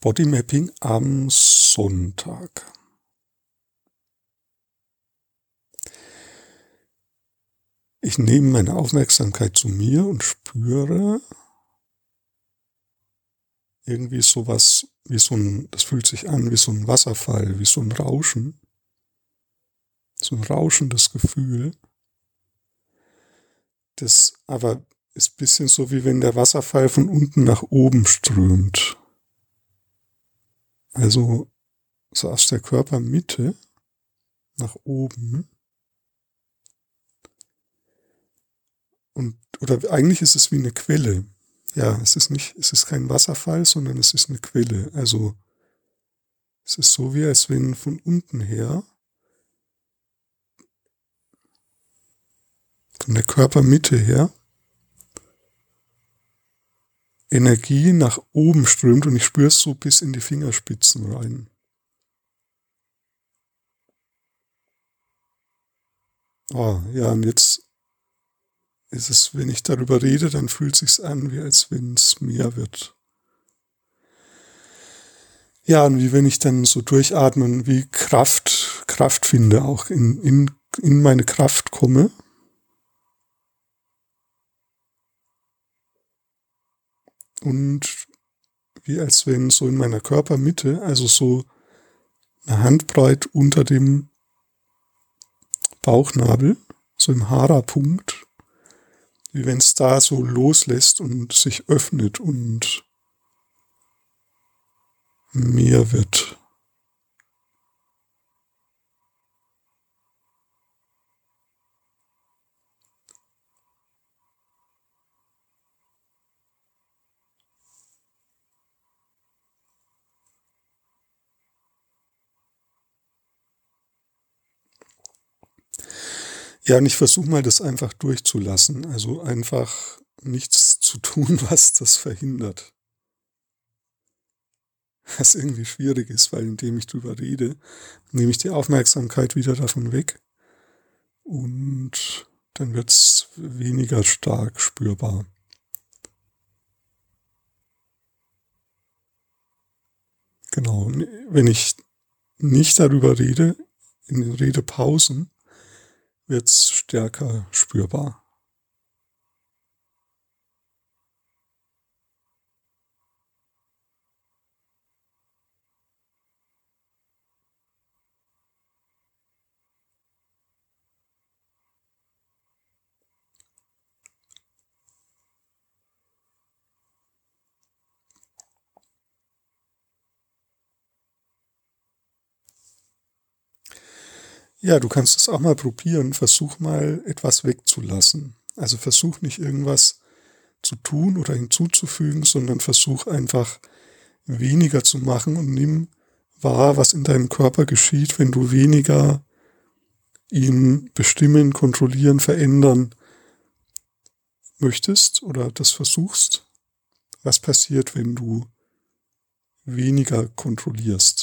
Bodymapping am Sonntag. Ich nehme meine Aufmerksamkeit zu mir und spüre irgendwie sowas wie so ein, das fühlt sich an wie so ein Wasserfall, wie so ein Rauschen. So ein rauschendes Gefühl. Das aber ist bisschen so wie wenn der Wasserfall von unten nach oben strömt. Also so aus der Körpermitte nach oben. Und, oder eigentlich ist es wie eine Quelle. Ja, es ist nicht, es ist kein Wasserfall, sondern es ist eine Quelle. Also, es ist so wie als wenn von unten her von der Körpermitte her Energie nach oben strömt und ich spüre es so bis in die Fingerspitzen rein. Oh, ja, und jetzt ist es, wenn ich darüber rede, dann fühlt sich's an, wie als wenn es mehr wird. Ja, und wie wenn ich dann so durchatmen, wie Kraft, Kraft finde, auch in, in, in meine Kraft komme. Und wie als wenn so in meiner Körpermitte, also so eine Handbreit unter dem Bauchnabel, so im Hara-Punkt, wie wenn es da so loslässt und sich öffnet und mehr wird. Ja, und ich versuche mal, das einfach durchzulassen. Also einfach nichts zu tun, was das verhindert. Was irgendwie schwierig ist, weil indem ich drüber rede, nehme ich die Aufmerksamkeit wieder davon weg. Und dann wird's weniger stark spürbar. Genau. Wenn ich nicht darüber rede, in den Redepausen, wird's stärker spürbar. Ja, du kannst es auch mal probieren. Versuch mal etwas wegzulassen. Also versuch nicht irgendwas zu tun oder hinzuzufügen, sondern versuch einfach weniger zu machen und nimm wahr, was in deinem Körper geschieht, wenn du weniger ihn bestimmen, kontrollieren, verändern möchtest oder das versuchst. Was passiert, wenn du weniger kontrollierst?